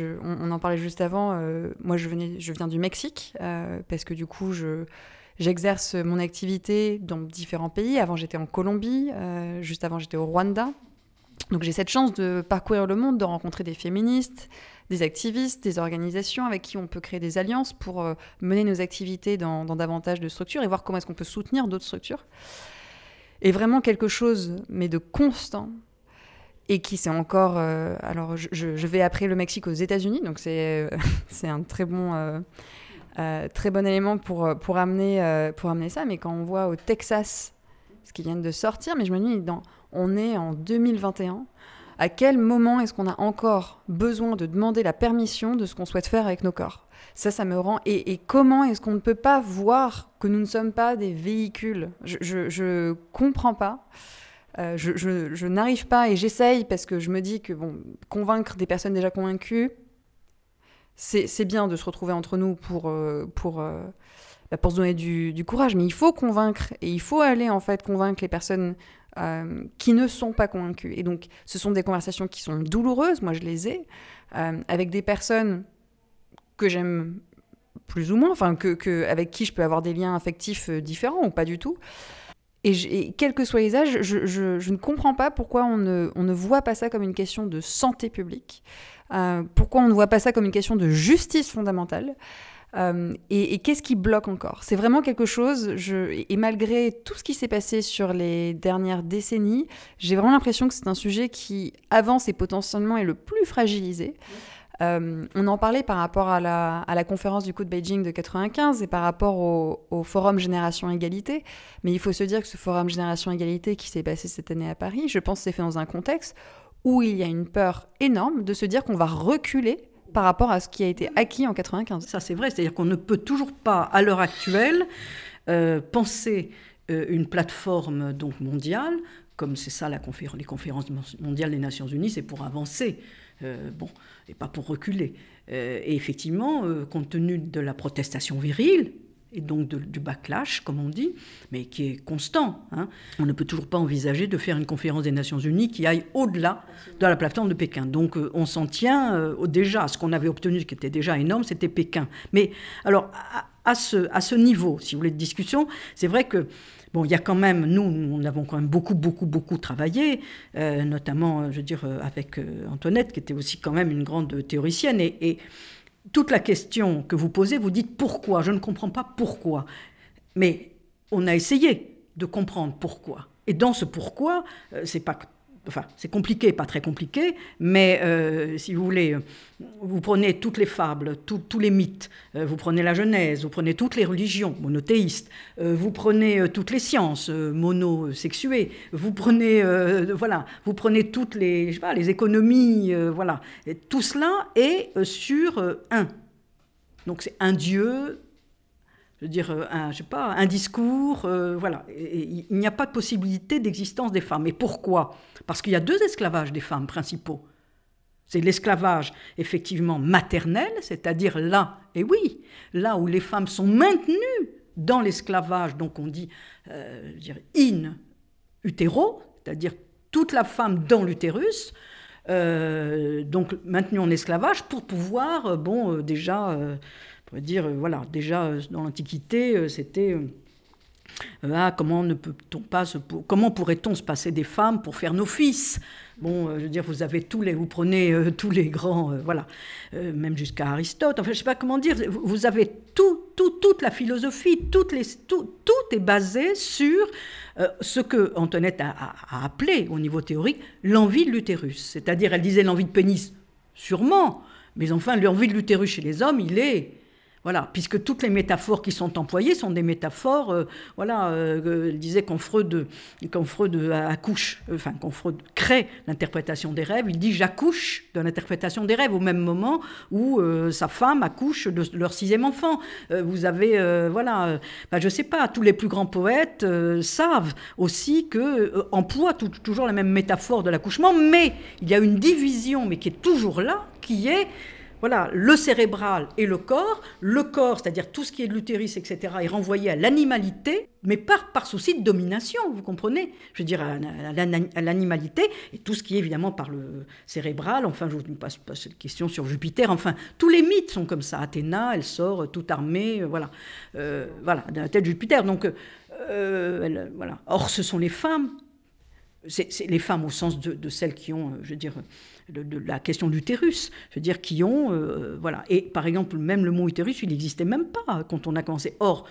on, en parlait juste avant, euh, moi je, venais, je viens du Mexique, euh, parce que du coup, je, j'exerce mon activité dans différents pays. Avant, j'étais en Colombie, euh, juste avant, j'étais au Rwanda. Donc j'ai cette chance de parcourir le monde, de rencontrer des féministes, des activistes, des organisations avec qui on peut créer des alliances pour mener nos activités dans, davantage de structures et voir comment est-ce qu'on peut soutenir d'autres structures est vraiment quelque chose, mais de constant, et qui c'est encore... Euh, alors, je, vais après le Mexique aux États-Unis, donc c'est euh, un très bon, euh, très bon élément pour, pour, amener, pour amener ça. Mais quand on voit au Texas ce qui vient de sortir, mais je me dis, on est en 2021. À quel moment est-ce qu'on a encore besoin de demander la permission de ce qu'on souhaite faire avec nos corps? Ça, ça me rend. Et, comment est-ce qu'on ne peut pas voir que nous ne sommes pas des véhicules? Je ne comprends pas. Euh, je, je, n'arrive pas et j'essaye parce que je me dis que bon, convaincre des personnes déjà convaincues, c'est bien de se retrouver entre nous pour, pour, bah, pour se donner du, courage, mais il faut convaincre et il faut aller en fait convaincre les personnes qui ne sont pas convaincues. Et donc, ce sont des conversations qui sont douloureuses, moi je les ai, avec des personnes que j'aime plus ou moins, enfin, que, avec qui je peux avoir des liens affectifs euh, différents ou pas du tout. Et, quels que soient les âges, je, ne comprends pas pourquoi on ne, voit pas ça comme une question de santé publique, euh, pourquoi on ne voit pas ça comme une question de justice fondamentale. Euh, et, qu'est-ce qui bloque encore? C'est vraiment quelque chose, et malgré tout ce qui s'est passé sur les dernières décennies, j'ai vraiment l'impression que c'est un sujet qui avance et potentiellement est le plus fragilisé. Euh, on en parlait par rapport à la, conférence du coup de Beijing de 95 et par rapport au, forum Génération Égalité. Mais il faut se dire que ce forum Génération Égalité qui s'est passé cette année à Paris, je pense c'est fait dans un contexte où il y a une peur énorme de se dire qu'on va reculer par rapport à ce qui a été acquis en 95. Ça c'est vrai, c'est-à-dire qu'on ne peut toujours pas à l'heure actuelle euh, penser euh, une plateforme mondiale, comme c'est ça les conférences mondiales des Nations Unies, c'est pour avancer. Euh, bon, et pas pour reculer. Et effectivement, compte tenu de la protestation virile, et donc du backlash, comme on dit, mais qui est constant. Hein, on ne peut toujours pas envisager de faire une conférence des Nations Unies qui aille au-delà de la plateforme de Pékin. Donc on s'en tient déjà, ce qu'on avait obtenu, ce qui était déjà énorme, c'était Pékin. Mais alors, à, ce, à niveau, si vous voulez, de discussion, c'est vrai que Bon, il y a quand même, nous, nous avons quand même beaucoup, beaucoup, beaucoup travaillé, euh, notamment, euh, je veux dire, euh, avec Antoinette, qui était aussi quand même une grande théoricienne. Et, toute la question que vous posez, vous dites pourquoi Je ne comprends pas pourquoi. Mais on a essayé de comprendre pourquoi. Et dans ce pourquoi, c'est pas enfin, c'est compliqué, pas très compliqué, mais euh, si vous voulez, vous prenez toutes les fables, tous les mythes, euh, vous prenez la Genèse, vous prenez toutes les religions monothéistes, euh, vous prenez toutes les sciences monosexuées, vous prenez, voilà, vous prenez toutes les, je sais pas, les économies, voilà, tout cela est sur un. Donc c'est un Dieu, je veux dire, euh, un, je sais pas, un discours, euh, voilà. il n'y a pas de possibilité d'existence des femmes. Et pourquoi? Parce qu'il y a deux esclavages des femmes principaux. C'est l'esclavage effectivement maternel, c'est-à-dire là, et oui, là où les femmes sont maintenues dans l'esclavage, donc on dit euh, in utero, c'est-à-dire toute la femme dans l'utérus, donc maintenue en esclavage pour pouvoir, bon, déjà dire, euh, voilà, déjà euh, dans l'Antiquité, euh, c'était ah, comment ne peut-on pas comment pourrait-on se passer des femmes pour faire nos fils? Bon, je veux dire, vous avez tous les, vous prenez tous les grands, voilà, même jusqu'à Aristote. Enfin, je sais pas comment dire. Vous, avez tout, tout, toute la philosophie, tout est basé sur ce que Antoinette a, a, appelé au niveau théorique l'envie de l'utérus. C'est-à-dire, elle disait l'envie de pénis, sûrement, mais enfin, l'envie de l'utérus chez les hommes, il est voilà, puisque toutes les métaphores qui sont employées sont des métaphores, euh, voilà, euh, disait quand Freud, quand Freud accouche, enfin quand Freud crée l'interprétation des rêves, il dit j'accouche de l'interprétation des rêves au même moment où euh, sa femme accouche de leur sixième enfant. vous avez, voilà, ben, je sais pas, tous les plus grands poètes savent aussi que emploient toujours la même métaphore de l'accouchement, mais il y a une division, mais qui est toujours là, qui est voilà, le cérébral et le corps. Le corps, c'est-à-dire tout ce qui est de l'utérus, etc., est renvoyé à l'animalité, mais par, par souci de domination, vous comprenez? Je veux dire, à, l'animalité, et tout ce qui est évidemment par le cérébral, enfin, je vous passe pas cette question sur Jupiter, enfin, tous les mythes sont comme ça. Athéna, elle sort toute armée, euh, voilà, euh, voilà, de la tête de Jupiter. Donc, euh. Or, ce sont les femmes, c'est les femmes au sens de, de, celles qui ont, je veux dire, de, la question d'utérus, je veux dire, qui ont, euh, voilà. Et par exemple, même le mot utérus, il n'existait même pas quand on a commencé. Or,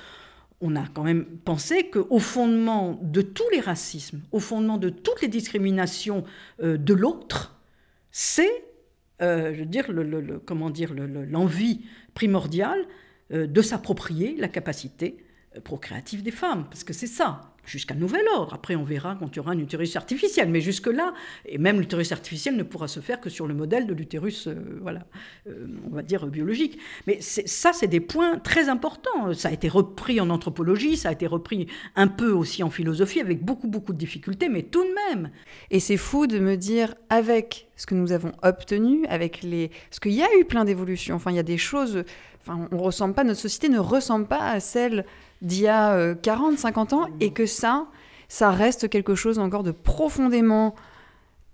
on a quand même pensé qu'au fondement de tous les racismes, au fondement de toutes les discriminations euh, de l'autre, c'est, euh, je veux dire, le, comment dire, l'envie primordiale de s'approprier la capacité procréative des femmes, parce que c'est ça jusqu'à nouvel ordre. Après, on verra quand il y aura un utérus artificiel. Mais jusque-là, et même l'utérus artificiel ne pourra se faire que sur le modèle de l'utérus, euh, voilà, euh, on va dire biologique. Mais ça, c'est des points très importants. Ça a été repris en anthropologie, ça a été repris un peu aussi en philosophie, avec beaucoup, beaucoup de difficultés, mais tout de même. Et c'est fou de me dire, avec ce que nous avons obtenu, avec les... Parce qu'il y a eu plein d'évolutions. Enfin, il y a des choses... Enfin, on ressemble pas, notre société ne ressemble pas à celle d'il y a 40, euh, 50 ans, et que ça, ça reste quelque chose encore de profondément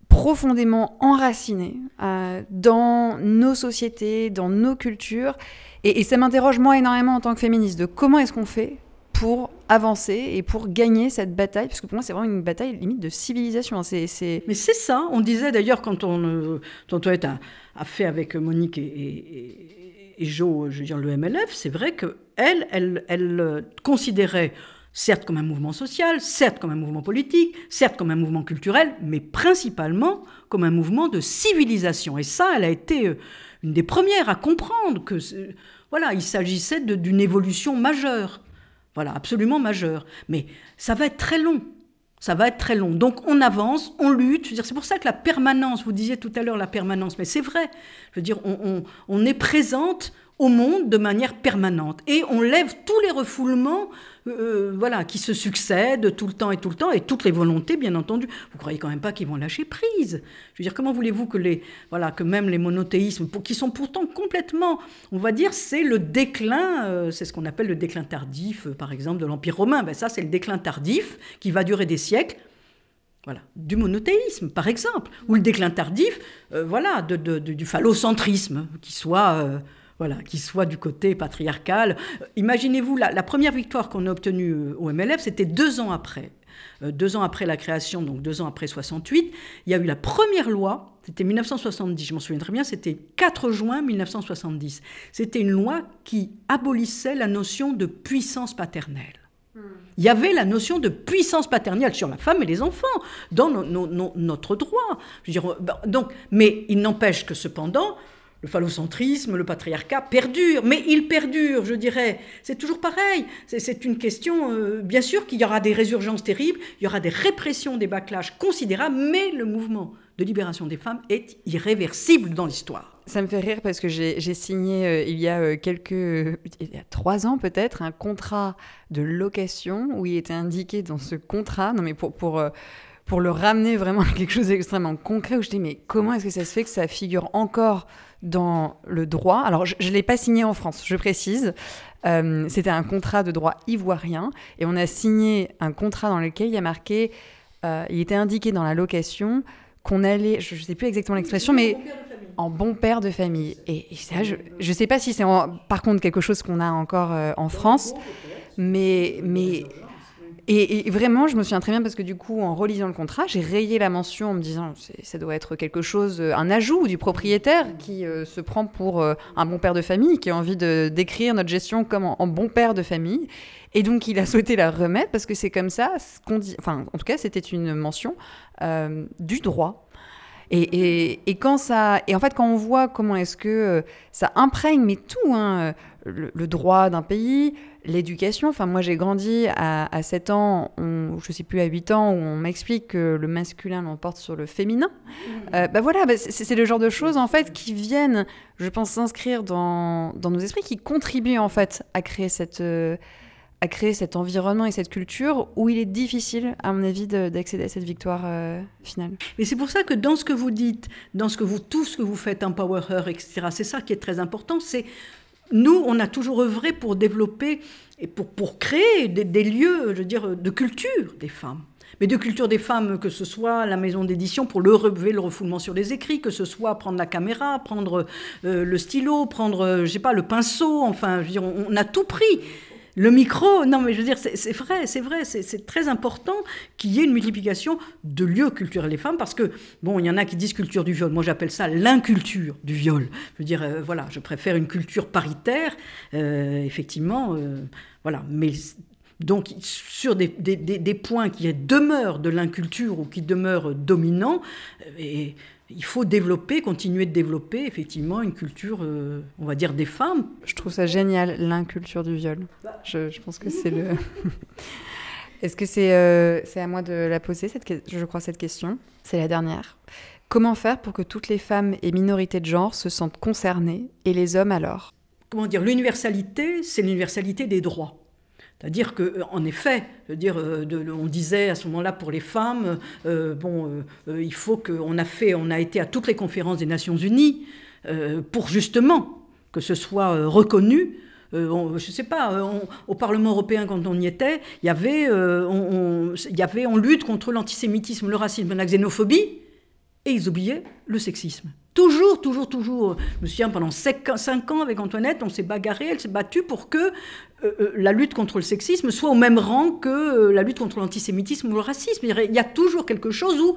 profondément enraciné euh, dans nos sociétés, dans nos cultures. Et, ça m'interroge moi énormément en tant que féministe de comment est-ce qu'on fait pour avancer et pour gagner cette bataille, parce que pour moi c'est vraiment une bataille limite de civilisation. Hein. C'est, Mais c'est ça, on disait d'ailleurs quand on, euh, a, a, fait avec Monique et, et, Jo, je veux dire le MLF, c'est vrai qu'elle, elle, elle euh, considérait certes comme un mouvement social, certes comme un mouvement politique, certes comme un mouvement culturel, mais principalement comme un mouvement de civilisation. Et ça, elle a été euh, une des premières à comprendre que, voilà, il s'agissait d'une évolution majeure. Voilà, absolument majeur. Mais ça va être très long. Ça va être très long. Donc on avance, on lutte. C'est pour ça que la permanence, vous disiez tout à l'heure la permanence, mais c'est vrai. Je veux dire, on est présente au monde de manière permanente. Et on lève tous les refoulements euh, voilà, qui se succèdent tout le temps et tout le temps, et toutes les volontés, bien entendu. Vous croyez quand même pas qu'ils vont lâcher prise Je veux dire, comment voulez-vous que, les, voilà, que même les monothéismes, qui sont pourtant complètement, on va dire, c'est le déclin, euh, c'est ce qu'on appelle le déclin tardif, euh, par exemple, de l'Empire romain. Ben ça, c'est le déclin tardif qui va durer des siècles. Voilà, du monothéisme, par exemple, ou le déclin tardif, voilà, de, du phallocentrisme, qui soit voilà, qui soit du côté patriarcal. Imaginez-vous, la, première victoire qu'on a obtenue euh, au MLF, c'était deux ans après. Euh, deux ans après la création, donc deux ans après 68, il y a eu la première loi, c'était 1970, je m'en souviens très bien, c'était 4 juin 1970. C'était une loi qui abolissait la notion de puissance paternelle. Il y avait la notion de puissance paternelle sur la femme et les enfants dans notre droit. Je veux dire, donc, mais il n'empêche que cependant, le phallocentrisme, le patriarcat perdure, mais il perdure, je dirais. C'est toujours pareil. C'est une question, euh, bien sûr qu'il y aura des résurgences terribles, il y aura des répressions, des backlash considérables, mais le mouvement de libération des femmes est irréversible dans l'histoire. Ça me fait rire parce que j'ai signé euh, il y a euh, quelques, il y a trois ans peut-être, un contrat de location où il était indiqué dans ce contrat, non mais pour, pour pour le ramener vraiment à quelque chose d'extrêmement concret, où je dis, mais comment est-ce que ça se fait que ça figure encore dans le droit? Alors, je ne l'ai pas signé en France, je précise. Euh, c'était un contrat de droit ivoirien, et on a signé un contrat dans lequel il y a marqué, euh, il était indiqué dans la location qu'on allait, je ne sais plus exactement l'expression, mais en bon père de famille. Et, ça, je ne sais pas si c'est par contre quelque chose qu'on a encore euh, en France, mais, mais et, vraiment, je me souviens très bien parce que du coup, en relisant le contrat, j'ai rayé la mention en me disant ça doit être quelque chose, euh, un ajout du propriétaire qui euh, se prend pour euh, un bon père de famille, qui a envie de décrire notre gestion comme en, bon père de famille. Et donc, il a souhaité la remettre parce que c'est comme ça qu'on. Enfin, en tout cas, c'était une mention du droit. Et, et, quand ça, et en fait, quand on voit comment est-ce que ça imprègne, mais tout, hein, le, droit d'un pays, l'éducation. Enfin, moi, j'ai grandi à, à, 7 ans, on, je ne sais plus, à 8 ans, où on m'explique que le masculin l'emporte sur le féminin. Mmh. Euh, bah voilà, bah, c'est le genre de choses, en fait, qui viennent, je pense, s'inscrire dans, dans, nos esprits, qui contribuent, en fait, à créer cette... Euh, à créer cet environnement et cette culture où il est difficile, à mon avis, d'accéder à cette victoire euh, finale. Et c'est pour ça que dans ce que vous dites, dans ce que vous, tout ce que vous faites, Empower Her, etc., c'est ça qui est très important, c'est nous, on a toujours œuvré pour développer et pour, pour créer des, lieux, je veux dire, de culture des femmes. Mais de culture des femmes, que ce soit la maison d'édition pour le relever le refoulement sur les écrits, que ce soit prendre la caméra, prendre euh, le stylo, prendre, euh, sais pas, le pinceau, enfin, je veux dire, on a tout pris. Le micro, non mais je veux dire, c'est vrai, c'est vrai, c'est très important qu'il y ait une multiplication de lieux culturels des femmes parce que, bon, il y en a qui disent culture du viol, moi j'appelle ça l'inculture du viol. Je veux dire, euh, voilà, je préfère une culture paritaire, euh, effectivement, euh, voilà, mais donc, sur des, des, points qui demeurent de l'inculture ou qui demeurent dominants, et il faut développer, continuer de développer effectivement une culture, euh, on va dire, des femmes. Je trouve ça génial, l'inculture du viol. Je, je pense que c'est le... Est-ce que c'est euh, c'est à moi de la poser, cette, je crois, cette question? C'est la dernière. Comment faire pour que toutes les femmes et minorités de genre se sentent concernées et les hommes alors? Comment dire? L'universalité, c'est l'universalité des droits. C'est-à-dire que, en effet, dire, on disait à ce moment-là pour les femmes, bon, il faut qu'on a fait, on a été à toutes les conférences des Nations Unies pour justement que ce soit reconnu euh, je ne sais pas, euh, au Parlement européen, quand on y était, il y avait, euh, on, y avait, on lutte contre l'antisémitisme, le racisme, la xénophobie, et ils oubliaient le sexisme. Toujours, toujours, toujours. Je me souviens, pendant cinq ans avec Antoinette, on s'est bagarré, elle s'est battue pour que la lutte contre le sexisme soit au même rang que la lutte contre l'antisémitisme ou le racisme. Il y a toujours quelque chose où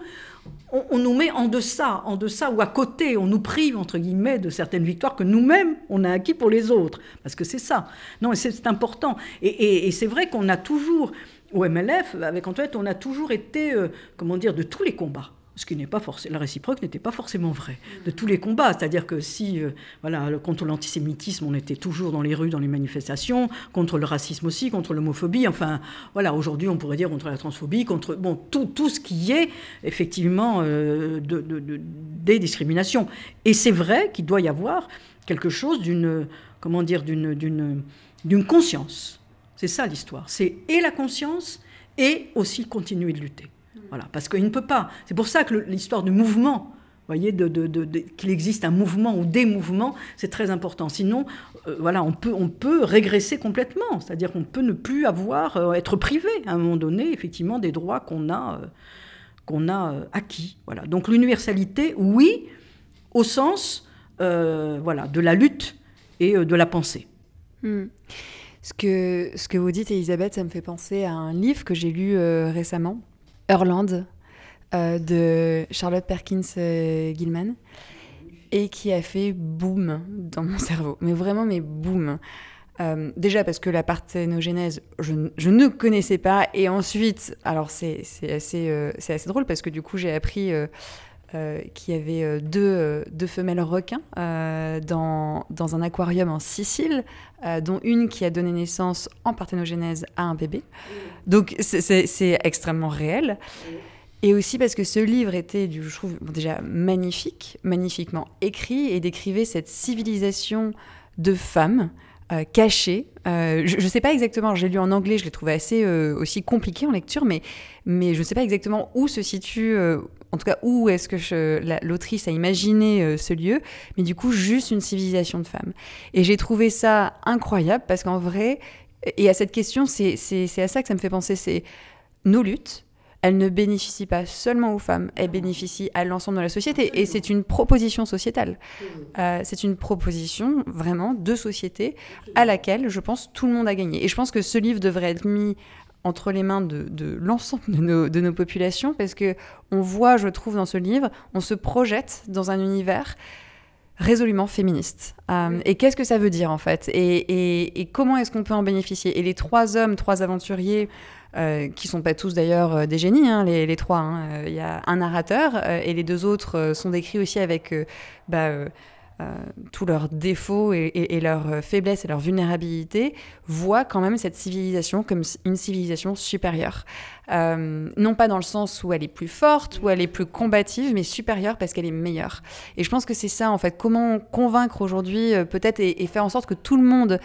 on, nous met en deçà, en deçà ou à côté, on nous prive, entre guillemets, de certaines victoires que nous-mêmes, on a acquis pour les autres. Parce que c'est ça. Non, c'est important. Et, c'est vrai qu'on a toujours, au MLF, avec Antoinette, on a toujours été, euh, comment dire, de tous les combats ce qui n'est pas forcément, la réciproque n'était pas forcément vrai de tous les combats. C'est-à-dire que si, euh, voilà, contre l'antisémitisme, on était toujours dans les rues, dans les manifestations, contre le racisme aussi, contre l'homophobie, enfin, voilà, aujourd'hui on pourrait dire contre la transphobie, contre, bon, tout, tout ce qui est effectivement euh, de, des discriminations. Et c'est vrai qu'il doit y avoir quelque chose d'une, comment dire, d'une, d'une conscience. C'est ça l'histoire. C'est et la conscience et aussi continuer de lutter. Voilà, parce qu'il ne peut pas. C'est pour ça que l'histoire du mouvement, voyez, qu'il existe un mouvement ou des mouvements, c'est très important. Sinon, euh, voilà, on peut, on peut régresser complètement. C'est-à-dire qu'on peut ne plus avoir, euh, être privé à un moment donné, effectivement, des droits qu'on a, euh, qu'on a acquis. Voilà. Donc l'universalité, oui, au sens, voilà, de la lutte et de la pensée. Hmm. Ce que, ce que vous dites, Elisabeth, ça me fait penser à un livre que j'ai lu récemment Hurland euh, de Charlotte Perkins euh, Gilman et qui a fait boum dans mon cerveau. Mais vraiment, mais boum. Euh, déjà parce que la parthénogenèse, je, ne connaissais pas. Et ensuite, alors c'est assez, c'est assez drôle parce que du coup, j'ai appris qu'il y avait deux, deux, femelles requins dans, dans, un aquarium en Sicile, dont une qui a donné naissance en parthénogenèse à un bébé. Donc c'est extrêmement réel. Et aussi parce que ce livre était, je trouve, déjà magnifique, magnifiquement écrit et décrivait cette civilisation de femmes euh, cachées. Euh, je ne sais pas exactement, j'ai lu en anglais, je l'ai trouvé assez euh, aussi compliqué en lecture, mais, mais je ne sais pas exactement où se situe, en tout cas où est-ce que l'autrice a imaginé ce lieu, mais du coup juste une civilisation de femmes. Et j'ai trouvé ça incroyable parce qu'en vrai, et à cette question, c'est à ça que ça me fait penser, c'est nos luttes, elles ne bénéficient pas seulement aux femmes, elles bénéficient à l'ensemble de la société. Et c'est une proposition sociétale. Euh, c'est une proposition vraiment de société à laquelle, je pense, tout le monde a gagné. Et je pense que ce livre devrait être mis entre les mains de, de l'ensemble de nos, de nos, populations parce que on voit, je trouve, dans ce livre, on se projette dans un univers résolument féministe. Euh, et qu'est-ce que ça veut dire en fait? Et, comment est-ce qu'on peut en bénéficier? Et les trois hommes, trois aventuriers, euh, qui sont pas tous d'ailleurs euh, des génies, hein, les, trois, hein, il y a un narrateur et les deux autres sont décrits aussi avec bah, euh, tous leurs défauts et, leurs euh, faiblesses et leurs vulnérabilités, voient quand même cette civilisation comme une civilisation supérieure. Euh, non pas dans le sens où elle est plus forte, où elle est plus combative, mais supérieure parce qu'elle est meilleure. Et je pense que c'est ça, en fait, comment convaincre aujourd'hui, peut-être, et, faire en sorte que tout le monde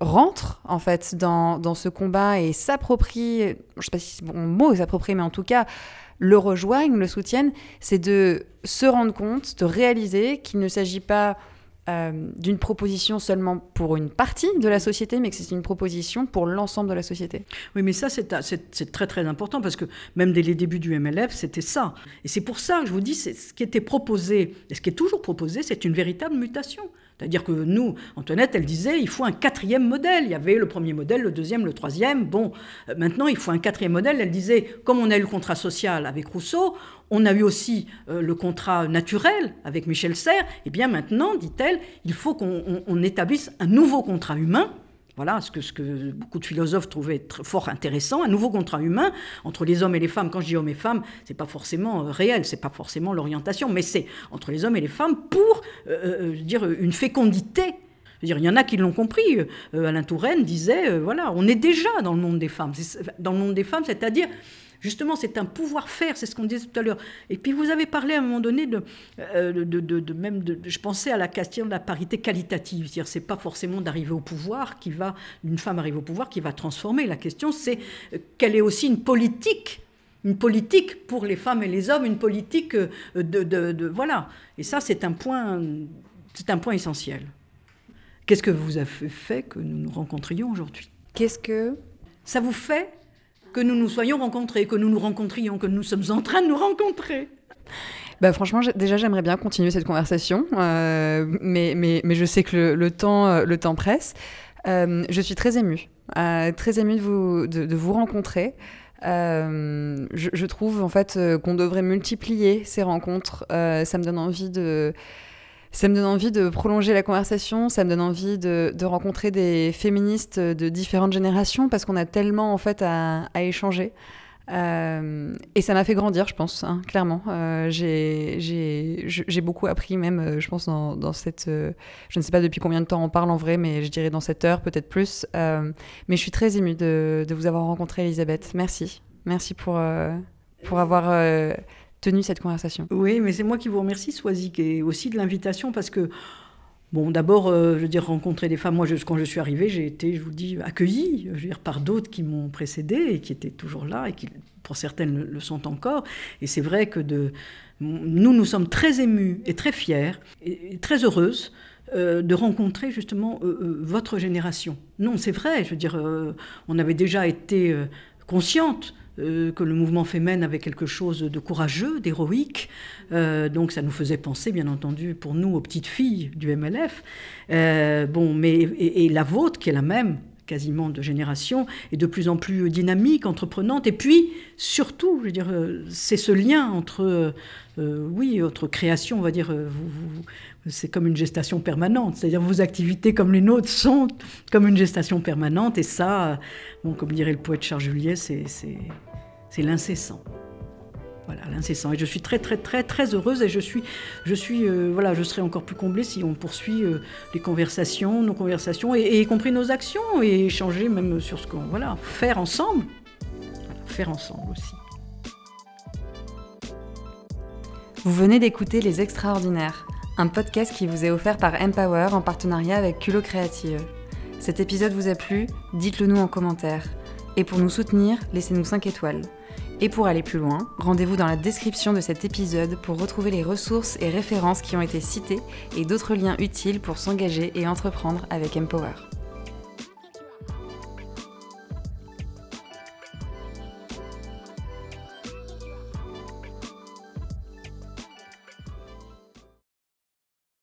rentre, en fait, dans, dans ce combat et s'approprie, je ne sais pas si c'est bon mot, s'approprie, mais en tout cas, le rejoignent, le soutiennent, c'est de se rendre compte, de réaliser qu'il ne s'agit pas euh, d'une proposition seulement pour une partie de la société, mais que c'est une proposition pour l'ensemble de la société. Oui, mais ça, c'est très très important parce que même dès les débuts du MLF, c'était ça. Et c'est pour ça que je vous dis, ce qui était proposé, et ce qui est toujours proposé, c'est une véritable mutation. C'est-à-dire que nous, Antoinette, elle disait, il faut un quatrième modèle. Il y avait le premier modèle, le deuxième, le troisième. Bon, euh, maintenant, il faut un quatrième modèle. Elle disait, comme on a eu le contrat social avec Rousseau, on a eu aussi euh, le contrat naturel avec Michel Serres. Et eh bien maintenant, dit-elle, il faut qu'on établisse un nouveau contrat humain voilà ce que, beaucoup de philosophes trouvaient fort intéressant, un nouveau contrat humain entre les hommes et les femmes. Quand je dis hommes et femmes, c'est pas forcément euh, réel, c'est pas forcément l'orientation, mais c'est entre les hommes et les femmes pour euh, euh, dire une fécondité. Il y en a qui l'ont compris. Alain Touraine disait, voilà, on est déjà dans le monde des femmes. Dans le monde des femmes, c'est-à-dire Justement, c'est un pouvoir faire, c'est ce qu'on disait tout à l'heure. Et puis vous avez parlé à un moment donné de, euh, de, même de, je pensais à la question de la parité qualitative, c'est-à-dire c'est pas forcément d'arriver au pouvoir qui va, une femme arrive au pouvoir qui va transformer. La question c'est euh, quelle est aussi une politique une politique pour les femmes et les hommes, une politique euh, de, de voilà. Et ça, c'est un point, c'est un point essentiel. Qu'est-ce que vous avez fait que nous nous rencontrions aujourd'hui? Qu'est-ce que ça vous fait que nous nous soyons rencontrés, que nous nous rencontrions, que nous sommes en train de nous rencontrer bah, franchement, déjà, j'aimerais bien continuer cette conversation, euh, mais, mais, je sais que le, temps, euh, le temps presse. Euh, je suis très émue, très émue de vous, de, vous rencontrer. Je, je, trouve en fait qu'on devrait multiplier ces rencontres. ça me donne envie de ça me donne envie de prolonger la conversation, ça me donne envie de, rencontrer des féministes de différentes générations parce qu'on a tellement en fait à, échanger. Euh, et ça m'a fait grandir, je pense, hein, clairement. Euh, j'ai beaucoup appris même, euh, je pense, dans, cette... je ne sais pas depuis combien de temps on parle en vrai, mais je dirais dans cette heure, peut-être plus. mais je suis très émue de, de, vous avoir rencontré, Elisabeth. Merci. Merci pour, pour avoir tenu cette conversation. Oui, mais c'est moi qui vous remercie, Swazik, et aussi de l'invitation parce que. Bon, d'abord, euh, je veux dire, rencontrer des femmes. Moi, quand je suis arrivée, j'ai été, je vous dis, accueillie, je veux dire, par d'autres qui m'ont précédée et qui étaient toujours là et qui, pour certaines, le, sont encore. Et c'est vrai que de, nous, nous sommes très émus et très fiers et, très heureuses euh, de rencontrer justement euh, votre génération. Non, c'est vrai, je veux dire, on avait déjà été consciente euh, que le mouvement féminin avait quelque chose de courageux, d'héroïque. Euh, donc ça nous faisait penser, bien entendu, pour nous, aux petites filles du MLF. Euh, bon, mais et, la vôtre, qui est la même, quasiment de génération, est de plus en plus dynamique, entreprenante. Et puis, surtout, je veux dire, c'est ce lien entre, oui, votre création, on va dire, c'est comme une gestation permanente. C'est-à-dire vos activités comme les nôtres sont comme une gestation permanente. Et ça, bon, comme dirait le poète Charles Juliet, c'est, l'incessant. Voilà, l'incessant. Et je suis très, très, très, très heureuse et je suis, je suis, euh, voilà, je serai encore plus comblée si on poursuit euh, les conversations, nos conversations, et, y compris nos actions, et échanger même sur ce qu'on, voilà, faire ensemble. faire ensemble aussi. Vous venez d'écouter Les Extraordinaires un podcast qui vous est offert par Empower en partenariat avec Culot Créative. Cet épisode vous a plu? Dites-le nous en commentaire. Et pour nous soutenir, laissez-nous 5 étoiles. Et pour aller plus loin, rendez-vous dans la description de cet épisode pour retrouver les ressources et références qui ont été citées et d'autres liens utiles pour s'engager et entreprendre avec Empower.